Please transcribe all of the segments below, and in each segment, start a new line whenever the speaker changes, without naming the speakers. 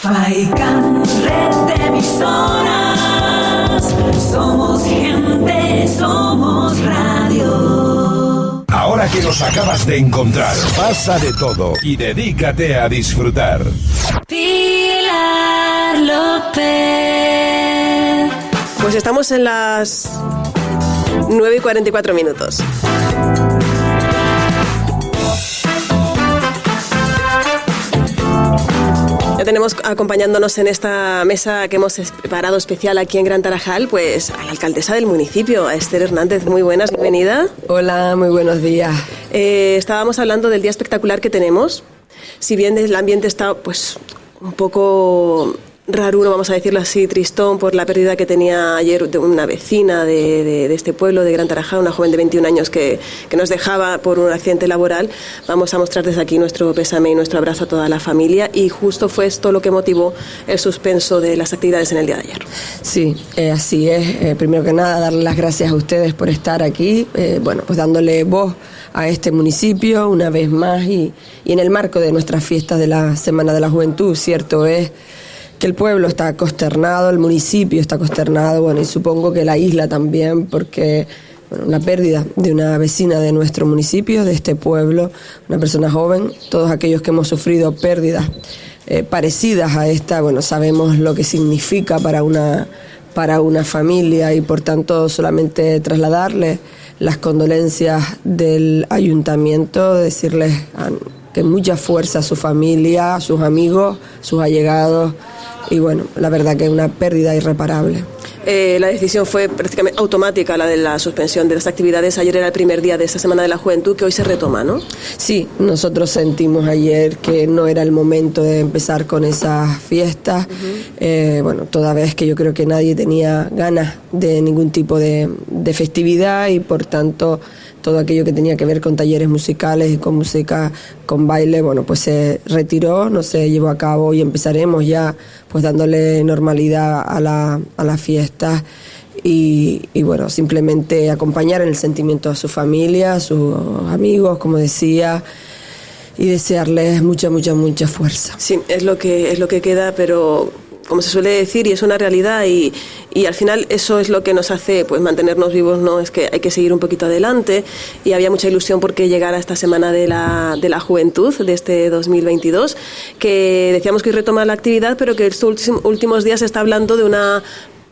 Faikan, red de emisoras. Somos gente, somos radio.
Ahora que nos acabas de encontrar, pasa de todo y dedícate a disfrutar.
Pilar López.
Pues estamos en las 9 y 44 minutos. Ya tenemos acompañándonos en esta mesa que hemos preparado especial aquí en Gran Tarajal, pues a la alcaldesa del municipio, a Esther Hernández. Muy buenas, bienvenida.
Hola, muy buenos días.
Eh, estábamos hablando del día espectacular que tenemos. Si bien el ambiente está pues un poco raruno, vamos a decirlo así, tristón por la pérdida que tenía ayer de una vecina de, este pueblo, de Gran Tarajal, una joven de 21 años que, que nos dejaba por un accidente laboral. Vamos a mostrar desde aquí nuestro pésame y nuestro abrazo a toda la familia y justo fue esto lo que motivó el suspenso de las actividades en el día de ayer.
Sí, eh, así es. Eh, primero que nada, darle las gracias a ustedes por estar aquí, eh, bueno, pues dándole voz a este municipio una vez más y, y en el marco de nuestras fiestas de la Semana de la Juventud, cierto es que el pueblo está consternado, el municipio está consternado, bueno, y supongo que la isla también, porque bueno, la pérdida de una vecina de nuestro municipio, de este pueblo, una persona joven, todos aquellos que hemos sufrido pérdidas eh, parecidas a esta, bueno, sabemos lo que significa para una, para una familia y por tanto solamente trasladarles las condolencias del ayuntamiento, decirles a- que mucha fuerza a su familia, a sus amigos, sus allegados y bueno, la verdad que es una pérdida irreparable.
Eh, la decisión fue prácticamente automática, la de la suspensión de las actividades. Ayer era el primer día de esta Semana de la Juventud que hoy se retoma, ¿no?
Sí, nosotros sentimos ayer que no era el momento de empezar con esas fiestas. Eh, bueno, toda vez que yo creo que nadie tenía ganas de ningún tipo de, de festividad y por tanto todo aquello que tenía que ver con talleres musicales con música, con baile, bueno, pues se retiró, no se llevó a cabo y empezaremos ya pues dándole normalidad a la, a la fiesta y, y, bueno, simplemente acompañar en el sentimiento a su familia, a sus amigos, como decía, y desearles mucha, mucha, mucha fuerza.
Sí, es lo que, es lo que queda, pero como se suele decir, y es una realidad, y, y al final eso es lo que nos hace pues mantenernos vivos, ¿no? Es que hay que seguir un poquito adelante, y había mucha ilusión porque llegara esta semana de la, de la juventud de este 2022, que decíamos que hoy retoma la actividad, pero que estos últim- últimos días se está hablando de una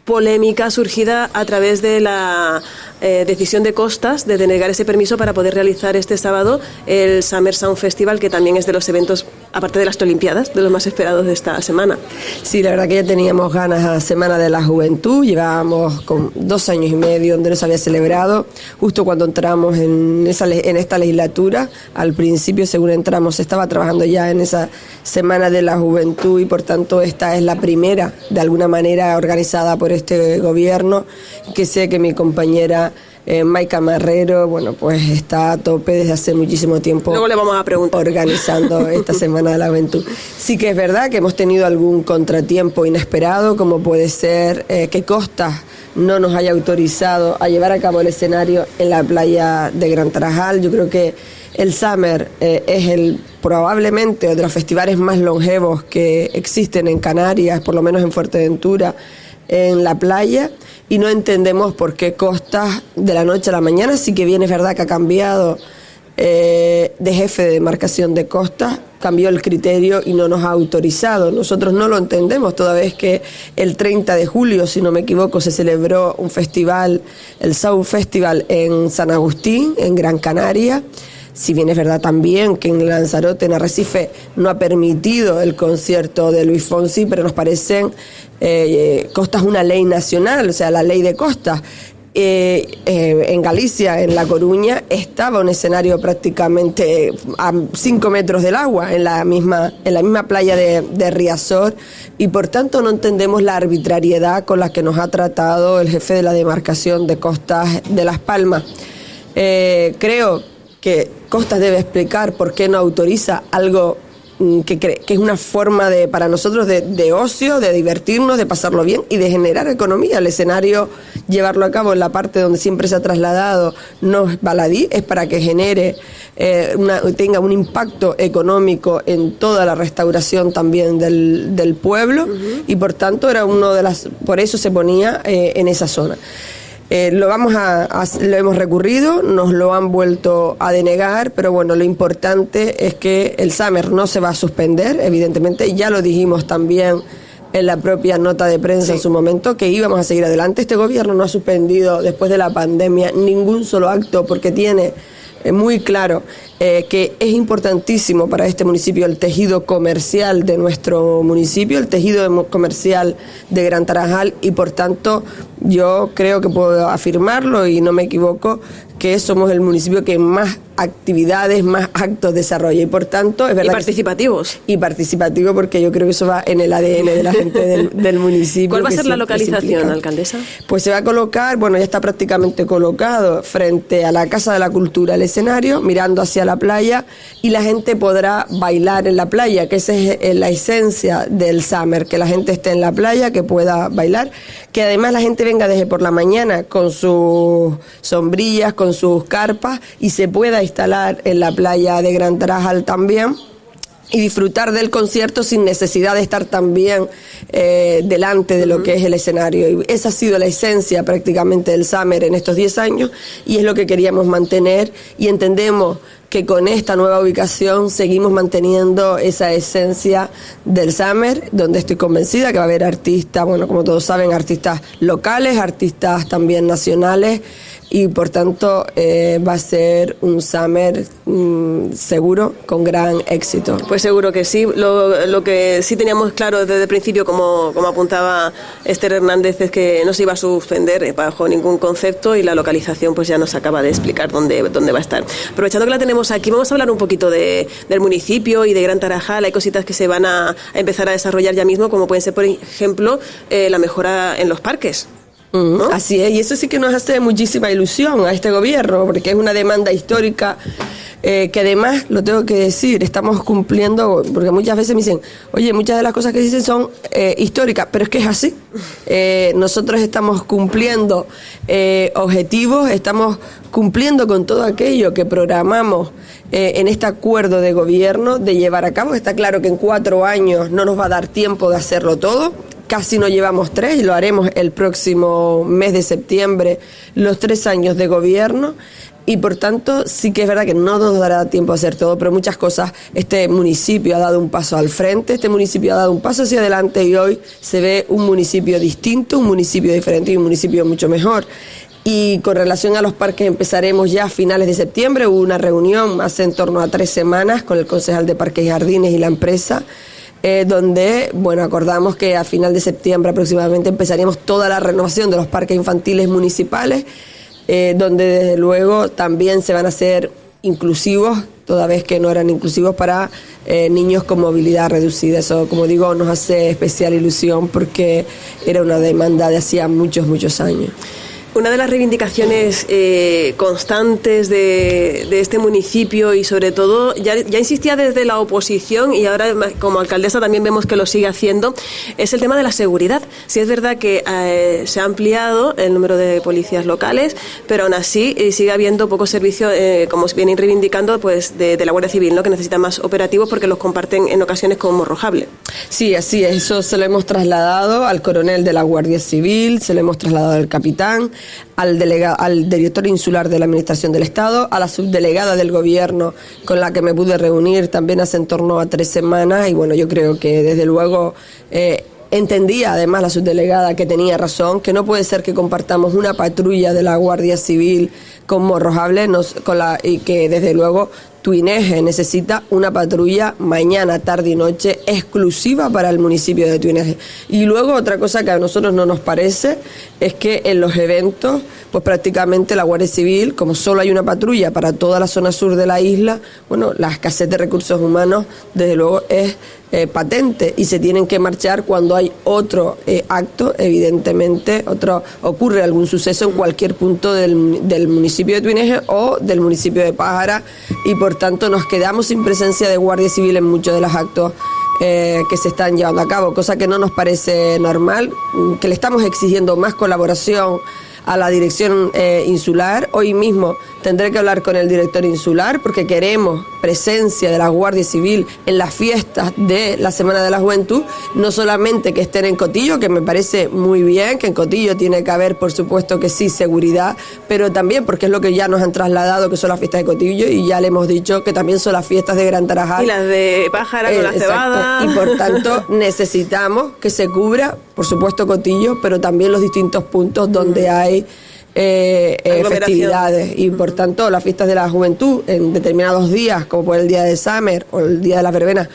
polémica surgida a través de la eh, decisión de Costas de denegar ese permiso para poder realizar este sábado el Summer Sound Festival, que también es de los eventos, aparte de las Olimpiadas, de los más esperados de esta semana.
Sí, la verdad que ya teníamos ganas a Semana de la Juventud, llevábamos con dos años y medio donde no se había celebrado, justo cuando entramos en, esa, en esta legislatura, al principio según entramos se estaba trabajando ya en esa Semana de la Juventud y por tanto esta es la primera, de alguna manera, organizada por este gobierno, que sé que mi compañera eh, Maika Marrero, bueno, pues está a tope desde hace muchísimo tiempo
Luego le vamos a preguntar.
organizando esta Semana de la Juventud. Sí que es verdad que hemos tenido algún contratiempo inesperado, como puede ser eh, que Costa no nos haya autorizado a llevar a cabo el escenario en la playa de Gran Tarajal. Yo creo que el Summer eh, es el probablemente de los festivales más longevos que existen en Canarias, por lo menos en Fuerteventura, en la playa y no entendemos por qué Costa de la noche a la mañana, sí que bien es verdad que ha cambiado eh, de jefe de demarcación de Costa, cambió el criterio y no nos ha autorizado. Nosotros no lo entendemos, toda vez que el 30 de julio, si no me equivoco, se celebró un festival, el Sound Festival en San Agustín, en Gran Canaria. Si bien es verdad también que en Lanzarote, en Arrecife, no ha permitido el concierto de Luis Fonsi, pero nos parecen, eh, Costa es una ley nacional, o sea, la ley de Costa. Eh, eh, en Galicia, en La Coruña, estaba un escenario prácticamente a 5 metros del agua, en la misma, en la misma playa de, de Riazor, y por tanto no entendemos la arbitrariedad con la que nos ha tratado el jefe de la demarcación de costas de Las Palmas. Eh, creo que Costas debe explicar por qué no autoriza algo mm, que, que es una forma de para nosotros de, de ocio, de divertirnos, de pasarlo bien y de generar economía. El escenario, llevarlo a cabo en la parte donde siempre se ha trasladado, no es baladí, es para que genere, eh, una- tenga un impacto económico en toda la restauración también del, del pueblo y por tanto era uno de las, por eso se ponía eh, en esa zona. Eh, lo vamos a, a- lo hemos recurrido, nos lo han vuelto a denegar, pero bueno, lo importante es que el Summer no se va a suspender, evidentemente, ya lo dijimos también en la propia nota de prensa en su momento, que íbamos a seguir adelante. Este gobierno no ha suspendido después de la pandemia ningún solo acto porque tiene eh, muy claro eh, que es importantísimo para este municipio el tejido comercial de nuestro municipio, el tejido comercial de Gran Tarajal y por tanto yo creo que puedo afirmarlo y no me equivoco que somos el municipio que más actividades, más actos desarrolla y por tanto es
Y
verdad que-
participativos.
y participativo porque yo creo que eso va en el ADN de la gente del, del municipio.
¿Cuál va a ser la localización, alcaldesa?
Pues se va a colocar, bueno, ya está prácticamente colocado frente a la Casa de la Cultura, el escenario, mirando hacia la playa y la gente podrá bailar en la playa, que esa es eh, la esencia del summer, que la gente esté en la playa, que pueda bailar, que además la gente venga desde por la mañana con sus sombrillas, con sus carpas y se pueda instalar en la playa de Gran Tarajal también y disfrutar del concierto sin necesidad de estar también eh, delante de lo que es el escenario. Y esa ha sido la esencia prácticamente del Summer en estos 10 años y es lo que queríamos mantener y entendemos que con esta nueva ubicación seguimos manteniendo esa esencia del Summer, donde estoy convencida que va a haber artistas, bueno, como todos saben, artistas locales, artistas también nacionales y por tanto eh, va a ser un summer mm, seguro con gran éxito.
Pues seguro que sí. Lo, lo que sí teníamos claro desde el principio, como, como apuntaba Esther Hernández, es que no se iba a suspender eh, bajo ningún concepto y la localización pues ya nos acaba de explicar dónde, dónde va a estar. Aprovechando que la tenemos aquí, vamos a hablar un poquito de, del municipio y de Gran Tarajal. Hay cositas que se van a, a empezar a desarrollar ya mismo, como pueden ser, por ejemplo, eh, la mejora en los parques.
Así es, y eso sí que nos hace muchísima ilusión a este gobierno, porque es una demanda histórica eh, que además, lo tengo que decir, estamos cumpliendo, porque muchas veces me dicen, oye, muchas de las cosas que dicen son eh, históricas, pero es que es así. Eh, nosotros estamos cumpliendo eh, objetivos, estamos cumpliendo con todo aquello que programamos en este acuerdo de gobierno de llevar a cabo. Está claro que en cuatro años no nos va a dar tiempo de hacerlo todo, casi no llevamos tres y lo haremos el próximo mes de septiembre, los tres años de gobierno. Y por tanto, sí que es verdad que no nos dará tiempo a hacer todo, pero muchas cosas este municipio ha dado un paso al frente, este municipio ha dado un paso hacia adelante y hoy se ve un municipio distinto, un municipio diferente y un municipio mucho mejor. Y con relación a los parques empezaremos ya a finales de septiembre, hubo una reunión hace en torno a tres semanas con el concejal de Parques y Jardines y la empresa eh, donde, bueno, acordamos que a final de septiembre aproximadamente empezaríamos toda la renovación de los parques infantiles municipales, eh, donde desde luego también se van a hacer inclusivos, toda vez que no eran inclusivos para eh, niños con movilidad reducida. Eso, como digo, nos hace especial ilusión porque era una demanda de hacía muchos, muchos años.
Una de las reivindicaciones eh, constantes de, este municipio y sobre todo, ya, ya insistía desde la oposición y ahora como alcaldesa también vemos que lo sigue haciendo, es el tema de la seguridad. Sí es verdad que eh, se ha ampliado el número de policías locales, pero aún así eh, sigue habiendo poco servicio, eh, como vienen reivindicando, pues de, de la Guardia Civil, ¿no? que necesita más operativos porque los comparten en ocasiones con Morrojable.
Sí, así es. Eso se lo hemos trasladado al coronel de la Guardia Civil, se lo hemos trasladado al capitán, al, delega- al director insular de la Administración del Estado, a la subdelegada del Gobierno con la que me pude reunir también hace en torno a tres semanas. Y bueno, yo creo que desde luego. eh, Entendía además la subdelegada que tenía razón, que no puede ser que compartamos una patrulla de la Guardia Civil con Morrojable nos, con la, y que desde luego Tuineje necesita una patrulla mañana, tarde y noche exclusiva para el municipio de Tuineje. Y luego otra cosa que a nosotros no nos parece es que en los eventos, pues prácticamente la Guardia Civil, como solo hay una patrulla para toda la zona sur de la isla, bueno, la escasez de recursos humanos desde luego es eh, patente y se tienen que marchar cuando hay otro eh, acto, evidentemente, otro ocurre algún suceso en cualquier punto del, del municipio de Tuineje o del municipio de Pájara y por por tanto nos quedamos sin presencia de Guardia Civil en muchos de los actos eh, que se están llevando a cabo, cosa que no nos parece normal, que le estamos exigiendo más colaboración a la dirección eh, insular. Hoy mismo tendré que hablar con el director insular porque queremos presencia de la Guardia Civil en las fiestas de la Semana de la Juventud, no solamente que estén en Cotillo, que me parece muy bien, que en Cotillo tiene que haber, por supuesto que sí, seguridad, pero también porque es lo que ya nos han trasladado, que son las fiestas de Cotillo, y ya le hemos dicho que también son las fiestas de Gran Tarajal.
Y las de Pájara con
Eh,
la
exacto.
cebada.
Y por tanto necesitamos que se cubra, por supuesto, Cotillo, pero también los distintos puntos donde hay eh, eh, festividades. Y por tanto, las fiestas de la juventud en determinados días, como por el día de Summer o el día de la verbena,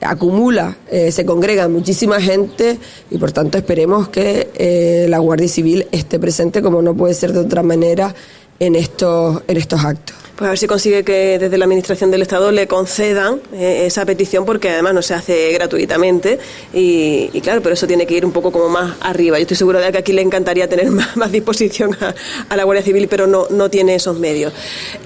acumula, eh, se congrega muchísima gente y por tanto esperemos que la Guardia Civil esté presente como no puede ser de otra manera en estos, en estos actos.
Pues a ver si consigue que desde la Administración del Estado le concedan eh, esa petición, porque además no se hace gratuitamente. Y, claro, pero eso tiene que ir un poco como más arriba. Yo estoy segura de que aquí le encantaría tener más, más disposición a, a la Guardia Civil, pero no, no tiene esos medios.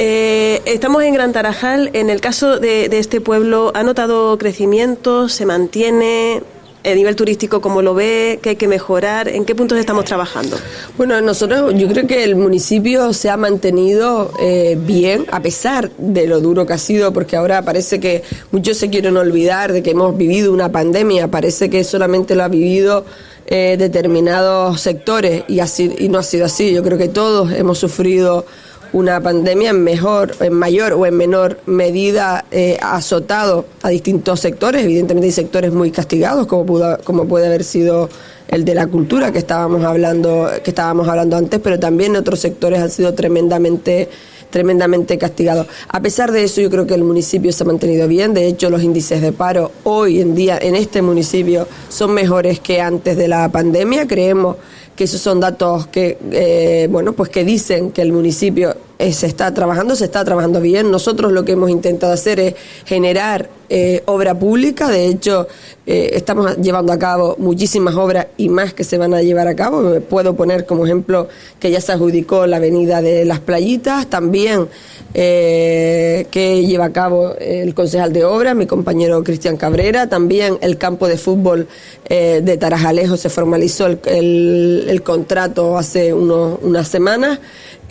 Eh, estamos en Gran Tarajal. En el caso de, de este pueblo, ¿ha notado crecimiento? ¿Se mantiene? ¿El nivel turístico cómo lo ve? ¿Qué hay que mejorar? ¿En qué puntos estamos trabajando?
Bueno, nosotros, yo creo que el municipio se ha mantenido eh, bien, a pesar de lo duro que ha sido, porque ahora parece que muchos se quieren olvidar de que hemos vivido una pandemia, parece que solamente lo ha vivido eh, determinados sectores y, así, y no ha sido así. Yo creo que todos hemos sufrido una pandemia en mejor, en mayor o en menor medida eh, ha azotado a distintos sectores. Evidentemente hay sectores muy castigados, como pudo, como puede haber sido el de la cultura que estábamos hablando, que estábamos hablando antes, pero también otros sectores han sido tremendamente tremendamente castigados. A pesar de eso, yo creo que el municipio se ha mantenido bien. De hecho, los índices de paro hoy en día en este municipio son mejores que antes de la pandemia. Creemos que esos son datos que, eh, bueno, pues que dicen que el municipio eh, se está trabajando, se está trabajando bien. Nosotros lo que hemos intentado hacer es generar eh, obra pública. De hecho, eh, estamos llevando a cabo muchísimas obras y más que se van a llevar a cabo. Me puedo poner como ejemplo que ya se adjudicó la avenida de las playitas, también que lleva a cabo el concejal de obra, mi compañero Cristian Cabrera, también el campo de fútbol de Tarajalejo se formalizó el, el- el contrato hace unos, unas semanas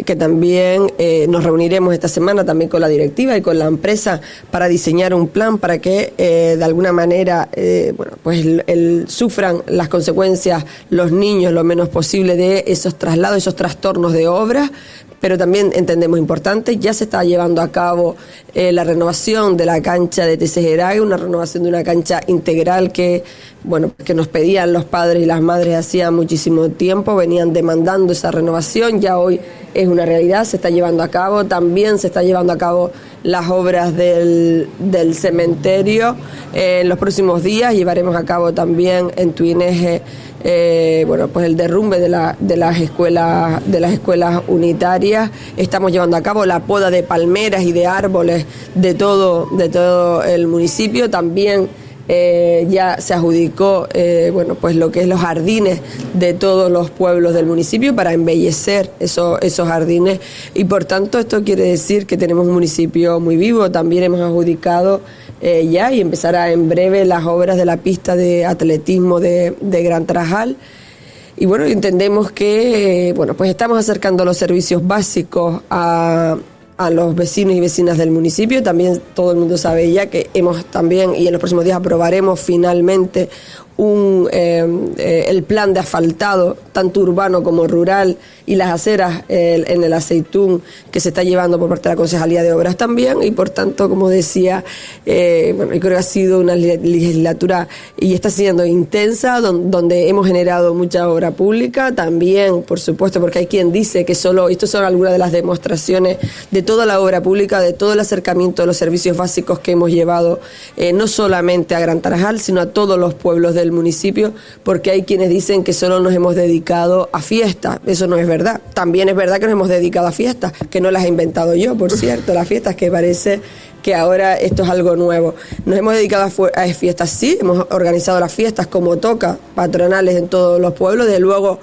que también eh, nos reuniremos esta semana también con la directiva y con la empresa para diseñar un plan para que eh, de alguna manera eh, bueno pues el, sufran las consecuencias los niños lo menos posible de esos traslados esos trastornos de obras pero también entendemos importante, ya se está llevando a cabo eh, la renovación de la cancha de Tesegeray, una renovación de una cancha integral que, bueno, que nos pedían los padres y las madres hacía muchísimo tiempo, venían demandando esa renovación, ya hoy es una realidad, se está llevando a cabo, también se está llevando a cabo las obras del, del cementerio. Eh, en los próximos días llevaremos a cabo también en Tuineje eh, bueno, pues el derrumbe de, la- de las escuelas de las escuelas unitarias. Estamos llevando a cabo la poda de palmeras y de árboles de todo de todo el municipio. También eh, ya se adjudicó eh, bueno pues lo que es los jardines de todos los pueblos del municipio para embellecer esos, esos jardines y por tanto esto quiere decir que tenemos un municipio muy vivo también hemos adjudicado ya y empezará en breve las obras de la pista de atletismo de, de Gran Trajal y bueno, entendemos que eh, bueno, pues estamos acercando los servicios básicos a, a los vecinos y vecinas del municipio. También todo el mundo sabe ya que hemos también, y en los próximos días aprobaremos finalmente un, eh, eh, el plan de asfaltado, tanto urbano como rural, y las aceras en el aceitún que se está llevando por parte de la Concejalía de Obras también. Y por tanto, como decía, eh, bueno, creo que ha sido una le- legislatura y está siendo intensa, don- donde hemos generado mucha obra pública. También, por supuesto, porque hay quien dice que solo, esto son algunas de las demostraciones de toda la obra pública, de todo el acercamiento de los servicios básicos que hemos llevado, no solamente a Gran Tarajal, sino a todos los pueblos del municipio, porque hay quienes dicen que solo nos hemos dedicado a fiestas. Eso no es verdad. También es verdad que nos hemos dedicado a fiestas, que no las he inventado yo, por cierto, las fiestas que parece que ahora esto es algo nuevo. Nos hemos dedicado a, a fiestas, sí, hemos organizado las fiestas como toca, patronales en todos los pueblos, de luego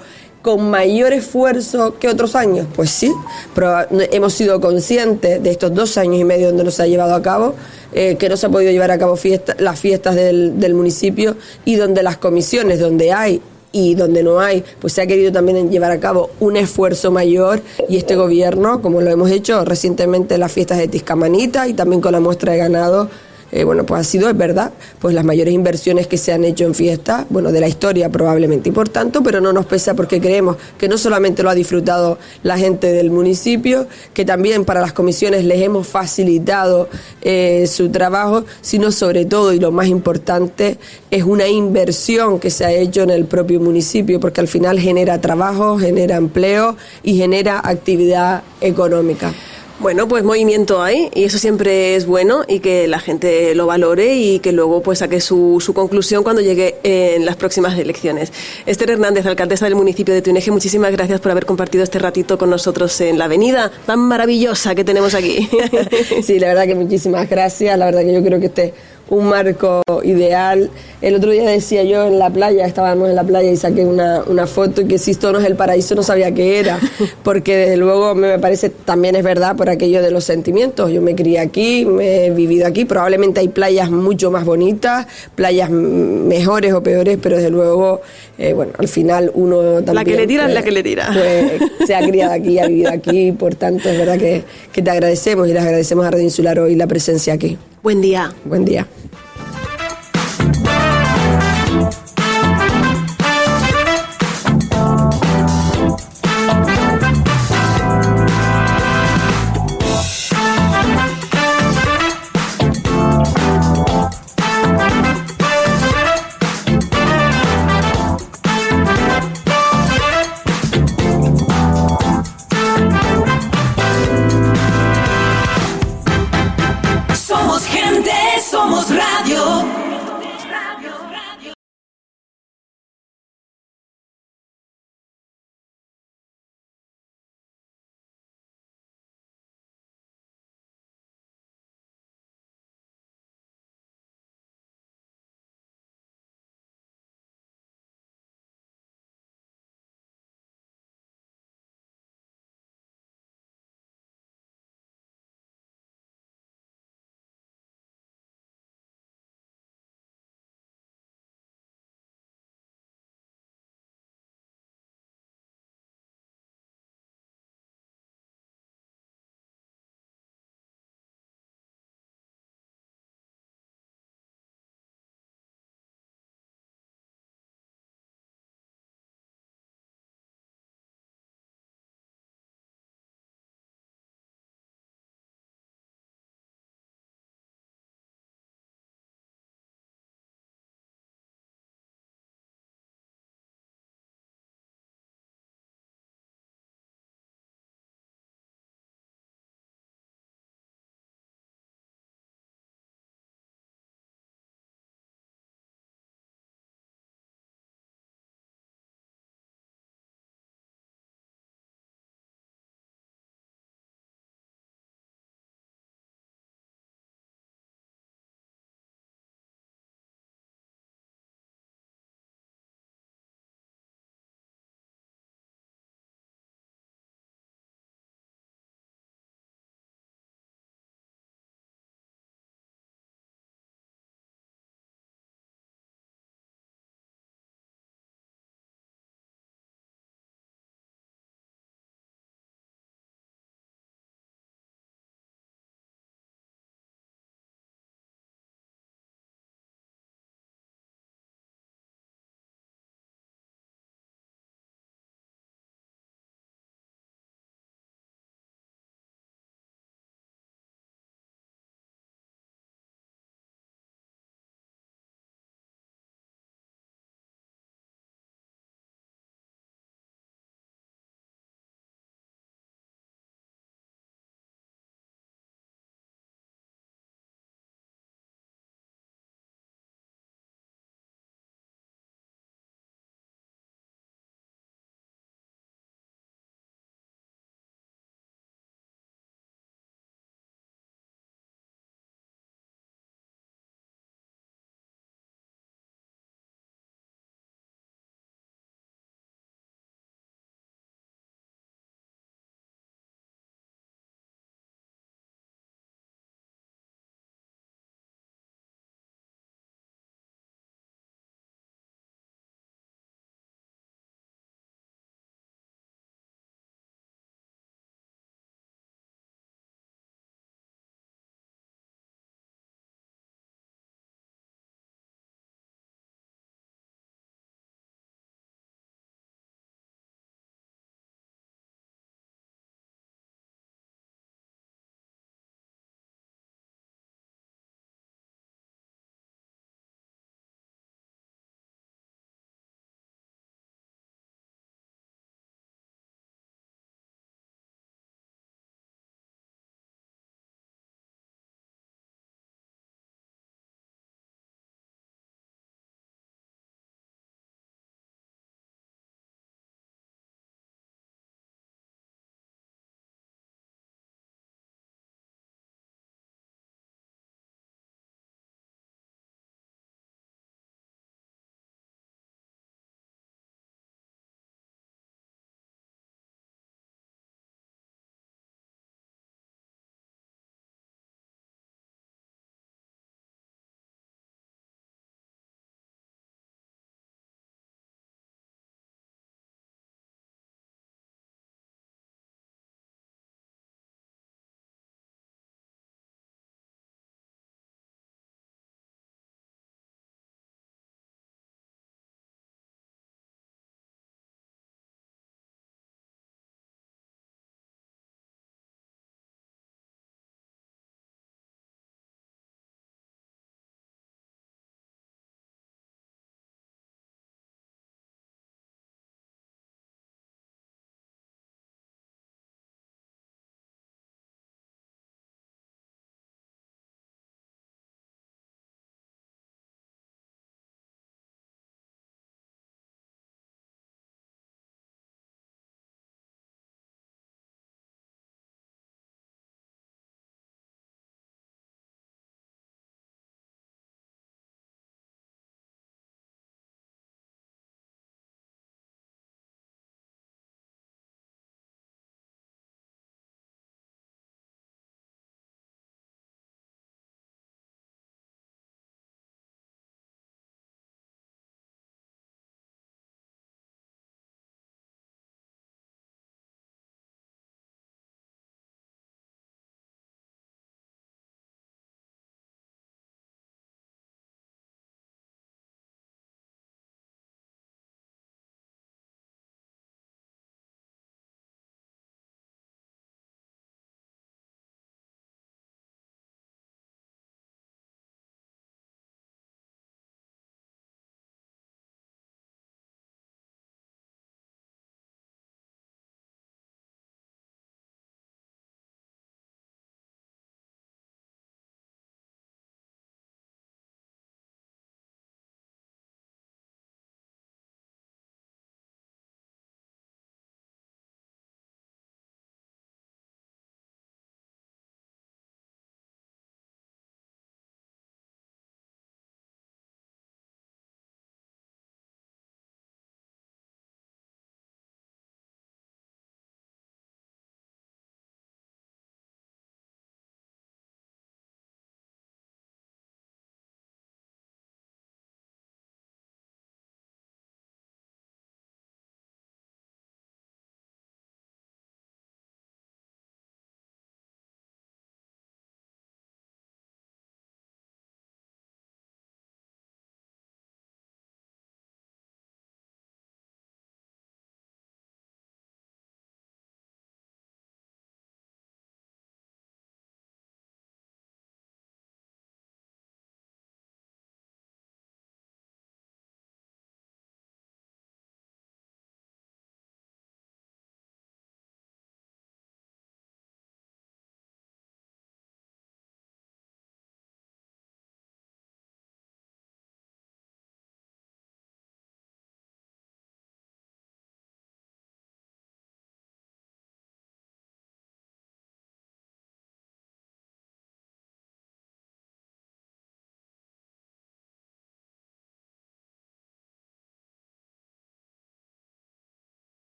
con mayor esfuerzo que otros años. Pues sí, pero hemos sido conscientes de estos dos años y medio donde no se ha llevado a cabo eh, que no se ha podido llevar a cabo las fiestas del, del municipio y donde las comisiones, donde hay y donde no hay, pues se ha querido también llevar a cabo un esfuerzo mayor y este gobierno, como lo hemos hecho recientemente en las fiestas de Tiscamanita y también con la muestra de ganado, eh, bueno, pues ha sido, es verdad, pues las mayores inversiones que se han hecho en fiesta, bueno, de la historia probablemente, y por tanto, pero no nos pesa porque creemos que no solamente lo ha disfrutado la gente del municipio, que también para las comisiones les hemos facilitado eh, su trabajo, sino sobre todo, y lo más importante, es una inversión que se ha hecho en el propio municipio, porque al final genera trabajo, genera empleo y genera actividad económica.
Bueno, pues movimiento hay y eso siempre es bueno y que la gente lo valore y que luego pues saque su, su conclusión cuando llegue en las próximas elecciones. Esther Hernández, alcaldesa del municipio de Tuneje, muchísimas gracias por haber compartido este ratito con nosotros en la avenida tan maravillosa que tenemos aquí.
sí, la verdad que muchísimas gracias, la verdad que yo creo que este un marco ideal. El otro día decía yo en la playa, estábamos en la playa y saqué una, una foto y que si esto no es el paraíso no sabía qué era, porque desde luego me parece también es verdad por aquello de los sentimientos. Yo me crié aquí, me he vivido aquí, probablemente hay playas mucho más bonitas, playas mejores o peores, pero desde luego, eh, bueno, al final uno también...
La que le tira es la que le tira.
Pues, se ha criado aquí, ha vivido aquí, por tanto es verdad que, que te agradecemos y les agradecemos a Radio Insular hoy la presencia aquí.
Buen día.
Buen día.